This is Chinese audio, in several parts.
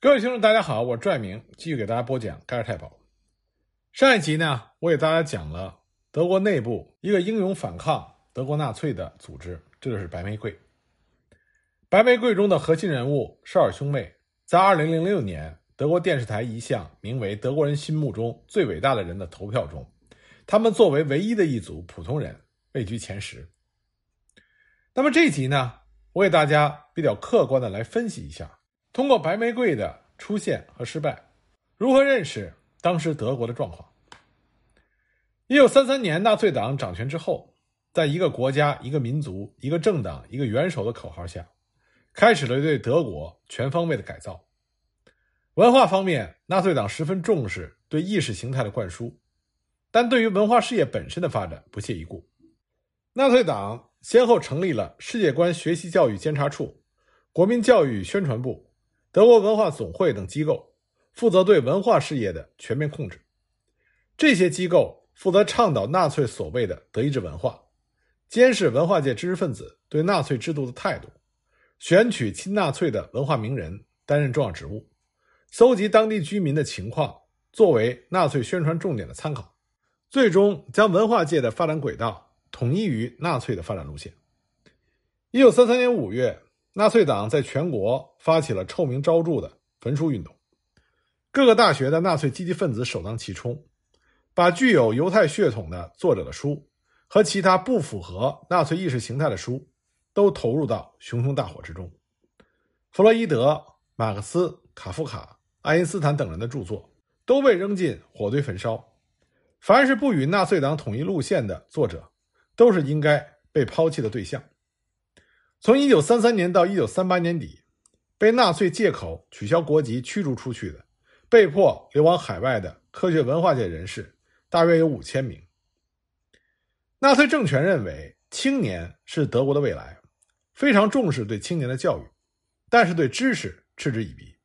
各位听众，大家好，我是拽明，继续给大家播讲《盖尔太保》。上一集呢，我给大家讲了德国内部一个英勇反抗德国纳粹的组织，这就是白玫瑰。白玫瑰中的核心人物绍尔兄妹，在2006年德国电视台一项名为“德国人心目中最伟大的人”的投票中，他们作为唯一的一组普通人位居前十。那么这一集呢，我给大家比较客观的来分析一下。通过白玫瑰的出现和失败，如何认识当时德国的状况？一九三三年纳粹党掌权之后，在一个国家、一个民族、一个政党、一个元首的口号下，开始了对德国全方位的改造。文化方面，纳粹党十分重视对意识形态的灌输，但对于文化事业本身的发展不屑一顾。纳粹党先后成立了世界观学习教育监察处、国民教育宣传部。德国文化总会等机构负责对文化事业的全面控制。这些机构负责倡导纳粹所谓的德意志文化，监视文化界知识分子对纳粹制度的态度，选取亲纳粹的文化名人担任重要职务，搜集当地居民的情况作为纳粹宣传重点的参考，最终将文化界的发展轨道统一于纳粹的发展路线。一九三三年五月。纳粹党在全国发起了臭名昭著的焚书运动，各个大学的纳粹积极分子首当其冲，把具有犹太血统的作者的书和其他不符合纳粹意识形态的书都投入到熊熊大火之中。弗洛伊德、马克思、卡夫卡、爱因斯坦等人的著作都被扔进火堆焚烧。凡是不与纳粹党统一路线的作者，都是应该被抛弃的对象。从一九三三年到一九三八年底，被纳粹借口取消国籍驱逐出去的、被迫流亡海外的科学文化界人士，大约有五千名。纳粹政权认为青年是德国的未来，非常重视对青年的教育，但是对知识嗤之以鼻。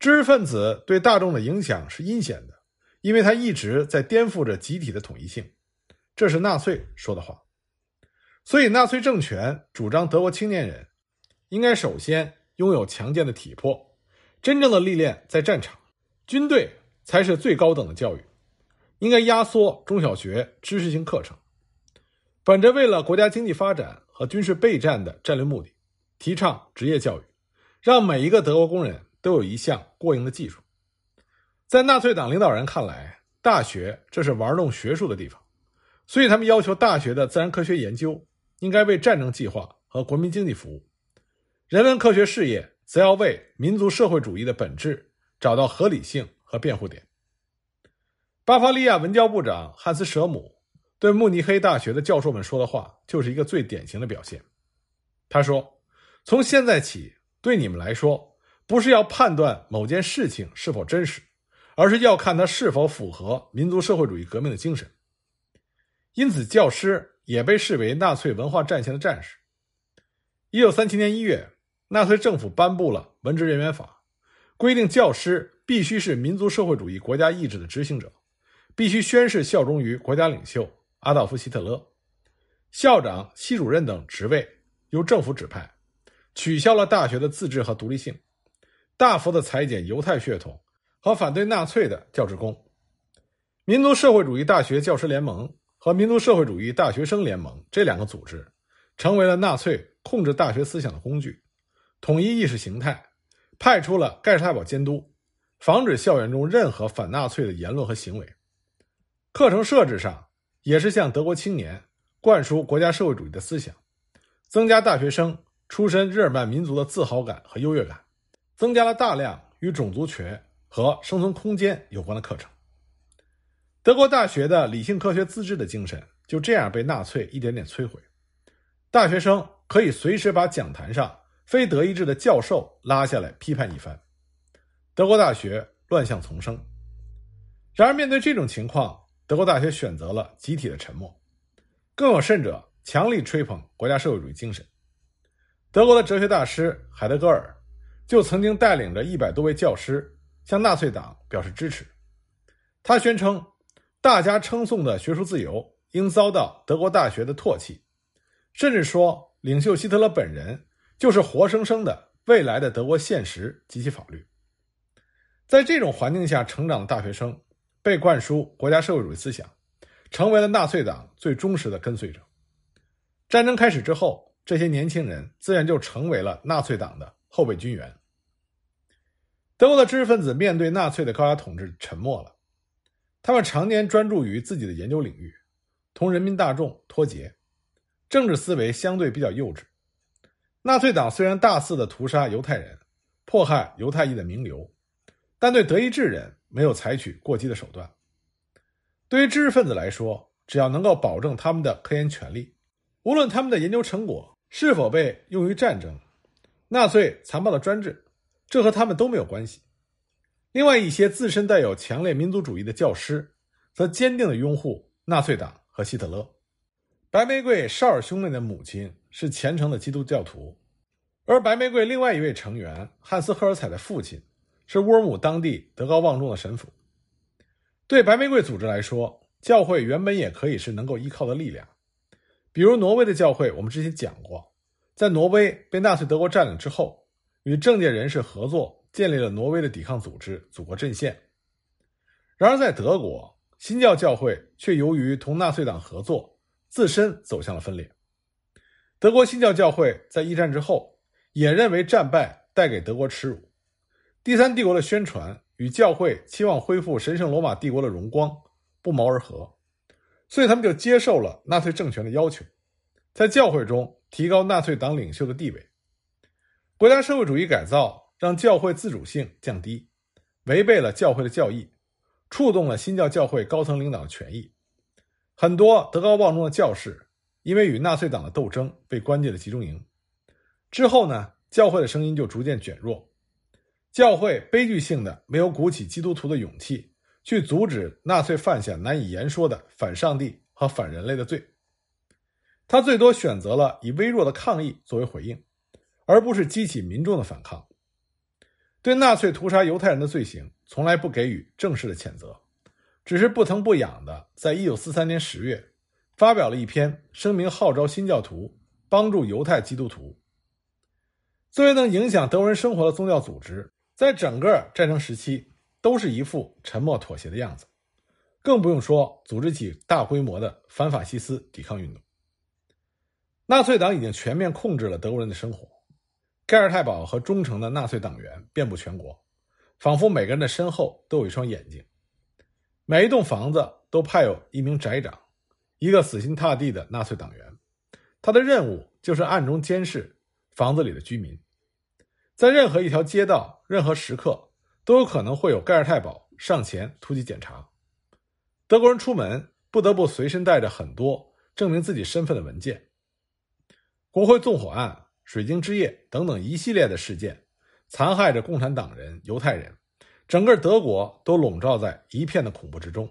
知识分子对大众的影响是阴险的，因为他一直在颠覆着集体的统一性。这是纳粹说的话。所以，纳粹政权主张德国青年人应该首先拥有强健的体魄，真正的历练在战场，军队才是最高等的教育。应该压缩中小学知识性课程，本着为了国家经济发展和军事备战的战略目的，提倡职业教育，让每一个德国工人都有一项过硬的技术。在纳粹党领导人看来，大学这是玩弄学术的地方，所以他们要求大学的自然科学研究。应该为战争计划和国民经济服务，人文科学事业则要为民族社会主义的本质找到合理性和辩护点。巴伐利亚文教部长汉斯·舍姆对慕尼黑大学的教授们说的话，就是一个最典型的表现。他说：“从现在起，对你们来说，不是要判断某件事情是否真实，而是要看它是否符合民族社会主义革命的精神。”因此，教师。也被视为纳粹文化战线的战士。一九三七年一月，纳粹政府颁布了《文职人员法》，规定教师必须是民族社会主义国家意志的执行者，必须宣誓效忠于国家领袖阿道夫·希特勒。校长、系主任等职位由政府指派，取消了大学的自治和独立性，大幅的裁减犹太血统和反对纳粹的教职工。民族社会主义大学教师联盟。和民族社会主义大学生联盟这两个组织，成为了纳粹控制大学思想的工具，统一意识形态，派出了盖世太保监督，防止校园中任何反纳粹的言论和行为。课程设置上也是向德国青年灌输国家社会主义的思想，增加大学生出身日耳曼民族的自豪感和优越感，增加了大量与种族权和生存空间有关的课程。德国大学的理性科学自治的精神就这样被纳粹一点点摧毁。大学生可以随时把讲坛上非德意志的教授拉下来批判一番，德国大学乱象丛生。然而，面对这种情况，德国大学选择了集体的沉默，更有甚者，强力吹捧国家社会主义精神。德国的哲学大师海德格尔就曾经带领着一百多位教师向纳粹党表示支持，他宣称。大家称颂的学术自由应遭到德国大学的唾弃，甚至说领袖希特勒本人就是活生生的未来的德国现实及其法律。在这种环境下成长的大学生，被灌输国家社会主义思想，成为了纳粹党最忠实的跟随者。战争开始之后，这些年轻人自然就成为了纳粹党的后备军员。德国的知识分子面对纳粹的高压统治沉默了，他们常年专注于自己的研究领域，同人民大众脱节，政治思维相对比较幼稚。纳粹党虽然大肆的屠杀犹太人，迫害犹太裔的名流，但对德意志人没有采取过激的手段。对于知识分子来说，只要能够保证他们的科研权利。无论他们的研究成果是否被用于战争，纳粹残暴的专制，这和他们都没有关系。另外一些自身带有强烈民族主义的教师，则坚定地拥护纳粹党和希特勒。白玫瑰绍尔兄妹的母亲是虔诚的基督教徒，而白玫瑰另外一位成员汉斯·赫尔采的父亲是乌尔姆当地德高望重的神父。对白玫瑰组织来说，教会原本也可以是能够依靠的力量。比如挪威的教会，我们之前讲过，在挪威被纳粹德国占领之后，与政界人士合作，建立了挪威的抵抗组织——祖国阵线。然而，在德国，新教教会却由于同纳粹党合作，自身走向了分裂。德国新教教会在一战之后，也认为战败带给德国耻辱，第三帝国的宣传与教会期望恢复神圣罗马帝国的荣光不谋而合。所以他们就接受了纳粹政权的要求，在教会中提高纳粹党领袖的地位。国家社会主义改造让教会自主性降低，违背了教会的教义，触动了新教教会高层领导的权益。很多德高望重的教士因为与纳粹党的斗争被关进了集中营。之后呢，教会的声音就逐渐减弱，教会悲剧性的没有鼓起基督徒的勇气。去阻止纳粹犯下难以言说的反上帝和反人类的罪，他最多选择了以微弱的抗议作为回应，而不是激起民众的反抗。对纳粹屠杀犹太人的罪行，从来不给予正式的谴责，只是不疼不痒的，在一九四三年十月发表了一篇声明，号召新教徒帮助犹太基督徒。作为能影响德国人生活的宗教组织，在整个战争时期。都是一副沉默妥协的样子，更不用说组织起大规模的反法西斯抵抗运动。纳粹党已经全面控制了德国人的生活，盖尔泰堡和忠诚的纳粹党员遍布全国，仿佛每个人的身后都有一双眼睛。每一栋房子都派有一名宅长，一个死心塌地的纳粹党员，他的任务就是暗中监视房子里的居民，在任何一条街道、任何时刻。都有可能会有盖尔泰堡上前突击检查。德国人出门不得不随身带着很多证明自己身份的文件。国会纵火案、水晶之夜等等一系列的事件，残害着共产党人、犹太人，整个德国都笼罩在一片的恐怖之中。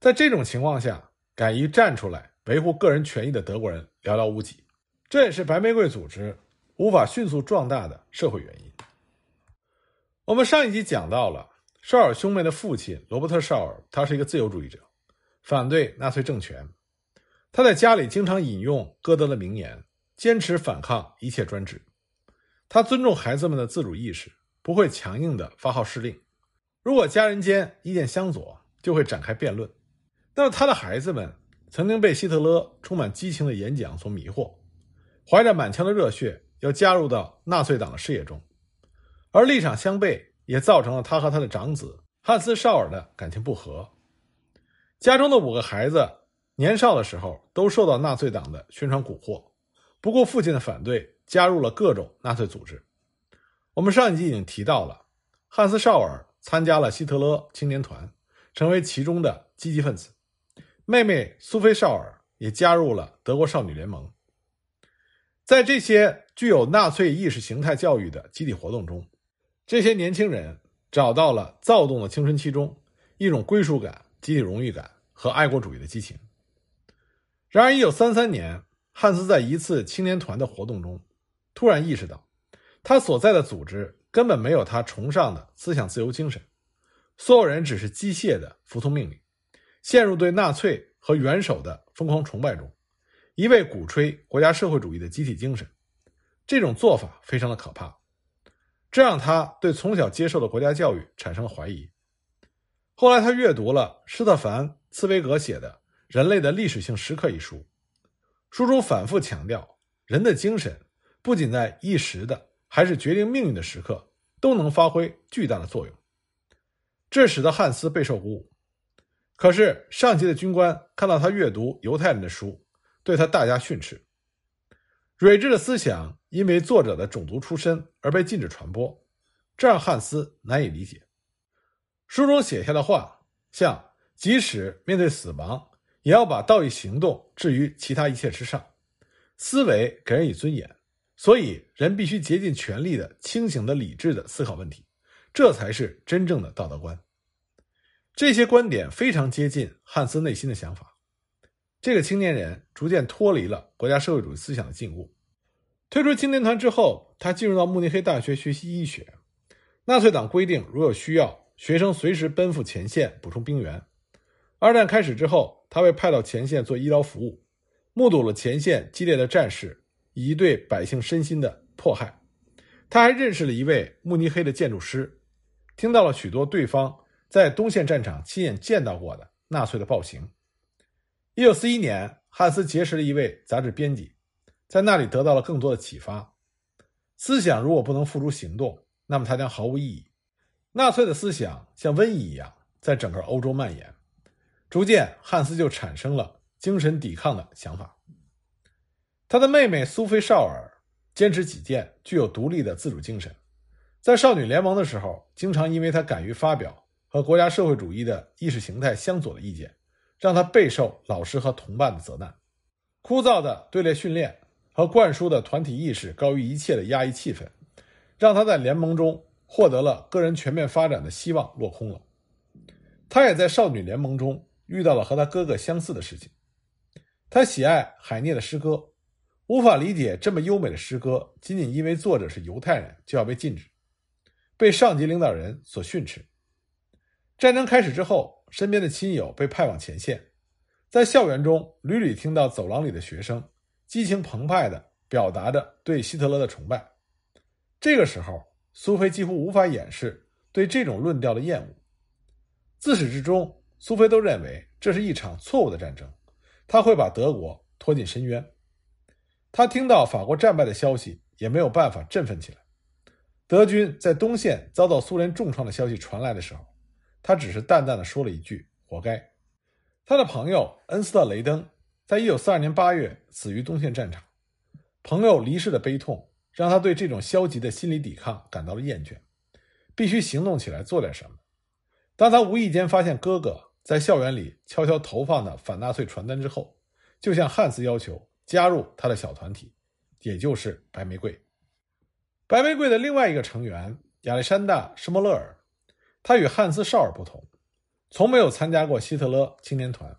在这种情况下，敢于站出来维护个人权益的德国人寥寥无几，这也是白玫瑰组织无法迅速壮大的社会原因。我们上一集讲到了绍尔兄妹的父亲罗伯特·绍尔，他是一个自由主义者，反对纳粹政权。他在家里经常引用歌德的名言，坚持反抗一切专制。他尊重孩子们的自主意识，不会强硬的发号施令。如果家人间意见相左，就会展开辩论。那么他的孩子们曾经被希特勒充满激情的演讲所迷惑，怀着满腔的热血要加入到纳粹党的事业中。而立场相悖，也造成了他和他的长子汉斯·绍尔的感情不和。家中的五个孩子年少的时候都受到纳粹党的宣传蛊惑，不顾父亲的反对，加入了各种纳粹组织。我们上一集已经提到了，汉斯·绍尔参加了希特勒青年团，成为其中的积极分子。妹妹苏菲·绍尔也加入了德国少女联盟。在这些具有纳粹意识形态教育的集体活动中，这些年轻人找到了躁动的青春期中一种归属感、集体荣誉感和爱国主义的激情。然而，一九三三年，汉斯在一次青年团的活动中，突然意识到，他所在的组织根本没有他崇尚的思想自由精神，所有人只是机械的服从命令，陷入对纳粹和元首的疯狂崇拜中，一味鼓吹国家社会主义的集体精神。这种做法非常的可怕。这让他对从小接受的国家教育产生了怀疑。后来，他阅读了施特凡·茨威格写的《人类的历史性时刻》一书，书中反复强调，人的精神不仅在一时的，还是决定命运的时刻都能发挥巨大的作用。这使得汉斯备受鼓舞。可是，上级的军官看到他阅读犹太人的书，对他大加训斥。睿智的思想因为作者的种族出身而被禁止传播，这让汉斯难以理解。书中写下的话，像即使面对死亡，也要把道义行动置于其他一切之上。思维给人以尊严，所以人必须竭尽全力的、清醒的、理智的思考问题，这才是真正的道德观。这些观点非常接近汉斯内心的想法。这个青年人逐渐脱离了国家社会主义思想的禁锢。退出青年团之后，他进入到慕尼黑大学学习医学。纳粹党规定，如有需要，学生随时奔赴前线补充兵员。二战开始之后，他被派到前线做医疗服务，目睹了前线激烈的战事以及对百姓身心的迫害。他还认识了一位慕尼黑的建筑师，听到了许多对方。在东线战场亲眼见到过的纳粹的暴行。一九四一年，汉斯结识了一位杂志编辑，在那里得到了更多的启发。思想如果不能付诸行动，那么它将毫无意义。纳粹的思想像瘟疫一样在整个欧洲蔓延，逐渐，汉斯就产生了精神抵抗的想法。他的妹妹苏菲·绍尔坚持己见，具有独立的自主精神。在少女联盟的时候，经常因为她敢于发表。和国家社会主义的意识形态相左的意见，让他备受老师和同伴的责难。枯燥的队列训练和灌输的团体意识高于一切的压抑气氛，让他在联盟中获得了个人全面发展的希望落空了。他也在少女联盟中遇到了和他哥哥相似的事情。他喜爱海涅的诗歌，无法理解这么优美的诗歌仅仅因为作者是犹太人就要被禁止，被上级领导人所训斥。战争开始之后，身边的亲友被派往前线，在校园中屡屡听到走廊里的学生激情澎湃地表达着对希特勒的崇拜。这个时候，苏菲几乎无法掩饰对这种论调的厌恶。自始至终，苏菲都认为这是一场错误的战争，他会把德国拖进深渊。他听到法国战败的消息，也没有办法振奋起来。德军在东线遭到苏联重创的消息传来的时候。他只是淡淡的说了一句：“活该。”他的朋友恩斯特·雷登在一九四二年八月死于东线战场。朋友离世的悲痛让他对这种消极的心理抵抗感到了厌倦，必须行动起来做点什么。当他无意间发现哥哥在校园里悄悄投放的反纳粹传单之后，就向汉斯要求加入他的小团体，也就是白玫瑰。白玫瑰的另外一个成员亚历山大·施莫勒尔。他与汉斯·绍尔不同，从没有参加过希特勒青年团。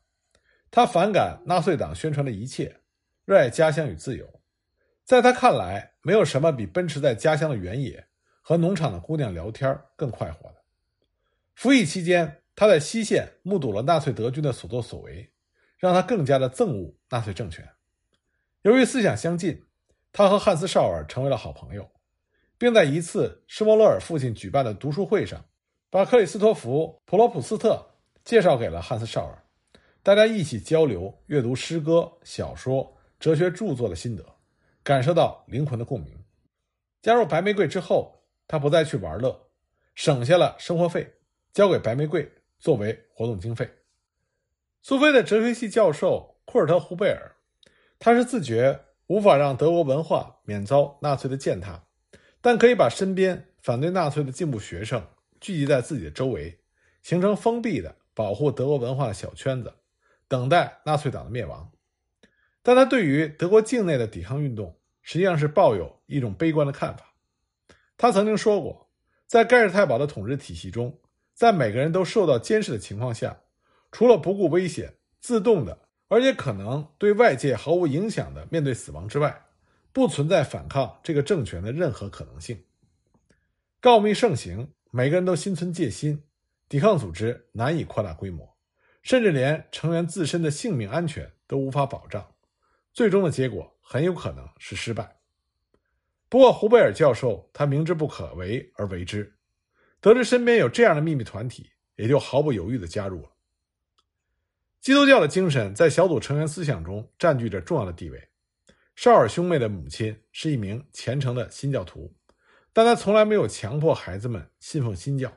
他反感纳粹党宣传的一切，热爱家乡与自由。在他看来，没有什么比奔驰在家乡的原野和农场的姑娘聊天更快活的。服役期间，他在西线目睹了纳粹德军的所作所为，让他更加的憎恶纳粹政权。由于思想相近，他和汉斯·绍尔成为了好朋友，并在一次施莫勒尔父亲举办的读书会上。把克里斯托弗·普罗普斯特介绍给了汉斯·绍尔，大家一起交流阅读诗歌、小说、哲学著作的心得，感受到灵魂的共鸣。加入白玫瑰之后，他不再去玩乐，省下了生活费，交给白玫瑰作为活动经费。苏菲的哲学系教授库尔特·胡贝尔，他是自觉无法让德国文化免遭纳粹的践踏，但可以把身边反对纳粹的进步学生。聚集在自己的周围，形成封闭的保护德国文化的小圈子，等待纳粹党的灭亡。但他对于德国境内的抵抗运动，实际上是抱有一种悲观的看法。他曾经说过，在盖世太保的统治体系中，在每个人都受到监视的情况下，除了不顾危险、自动的，而且可能对外界毫无影响的面对死亡之外，不存在反抗这个政权的任何可能性。告密盛行。每个人都心存戒心，抵抗组织难以扩大规模，甚至连成员自身的性命安全都无法保障，最终的结果很有可能是失败。不过，胡贝尔教授他明知不可为而为之，得知身边有这样的秘密团体，也就毫不犹豫地加入了。基督教的精神在小组成员思想中占据着重要的地位。绍尔兄妹的母亲是一名虔诚的新教徒，但她从来没有强迫孩子们信奉新教，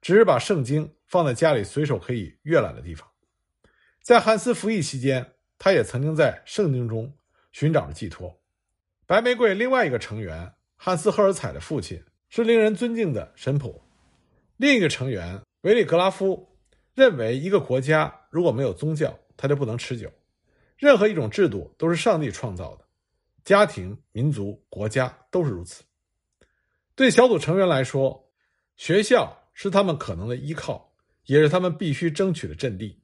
只是把圣经放在家里随手可以阅览的地方。在汉斯服役期间，他也曾经在圣经中寻找着寄托。白玫瑰另外一个成员汉斯·赫尔采的父亲是令人尊敬的神婆，另一个成员维里格拉夫认为，一个国家如果没有宗教，它就不能持久。任何一种制度都是上帝创造的，家庭、民族、国家都是如此。对小组成员来说，学校是他们可能的依靠，也是他们必须争取的阵地。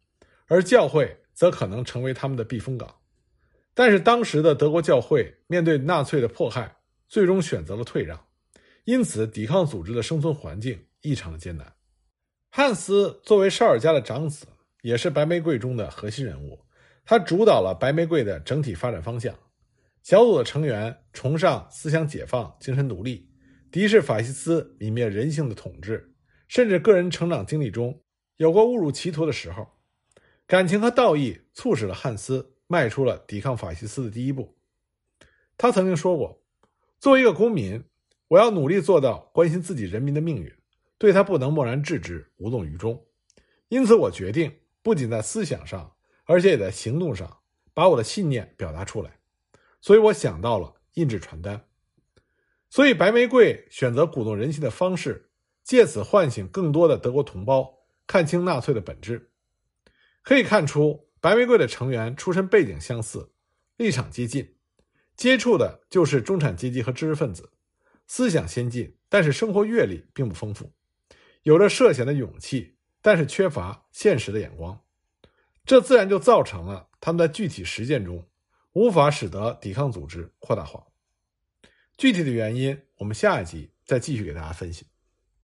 而教会则可能成为他们的避风港，但是当时的德国教会面对纳粹的迫害，最终选择了退让，因此抵抗组织的生存环境异常的艰难。汉斯作为绍尔家的长子，也是白玫瑰中的核心人物，他主导了白玫瑰的整体发展方向。小组的成员崇尚思想解放、精神独立，敌视法西斯泯灭人性的统治，甚至个人成长经历中有过误入歧途的时候。感情和道义促使了汉斯迈出了抵抗法西斯的第一步。他曾经说过：“作为一个公民，我要努力做到关心自己人民的命运，对他不能漠然置之、无动于衷。因此，我决定不仅在思想上，而且也在行动上把我的信念表达出来。所以，我想到了印制传单。所以，白玫瑰选择鼓动人心的方式，借此唤醒更多的德国同胞看清纳粹的本质。”可以看出，白玫瑰的成员出身背景相似，立场接近，接触的就是中产阶级和知识分子，思想先进，但是生活阅历并不丰富，有着涉险的勇气，但是缺乏现实的眼光，这自然就造成了他们在具体实践中无法使得抵抗组织扩大化。具体的原因，我们下一集再继续给大家分析。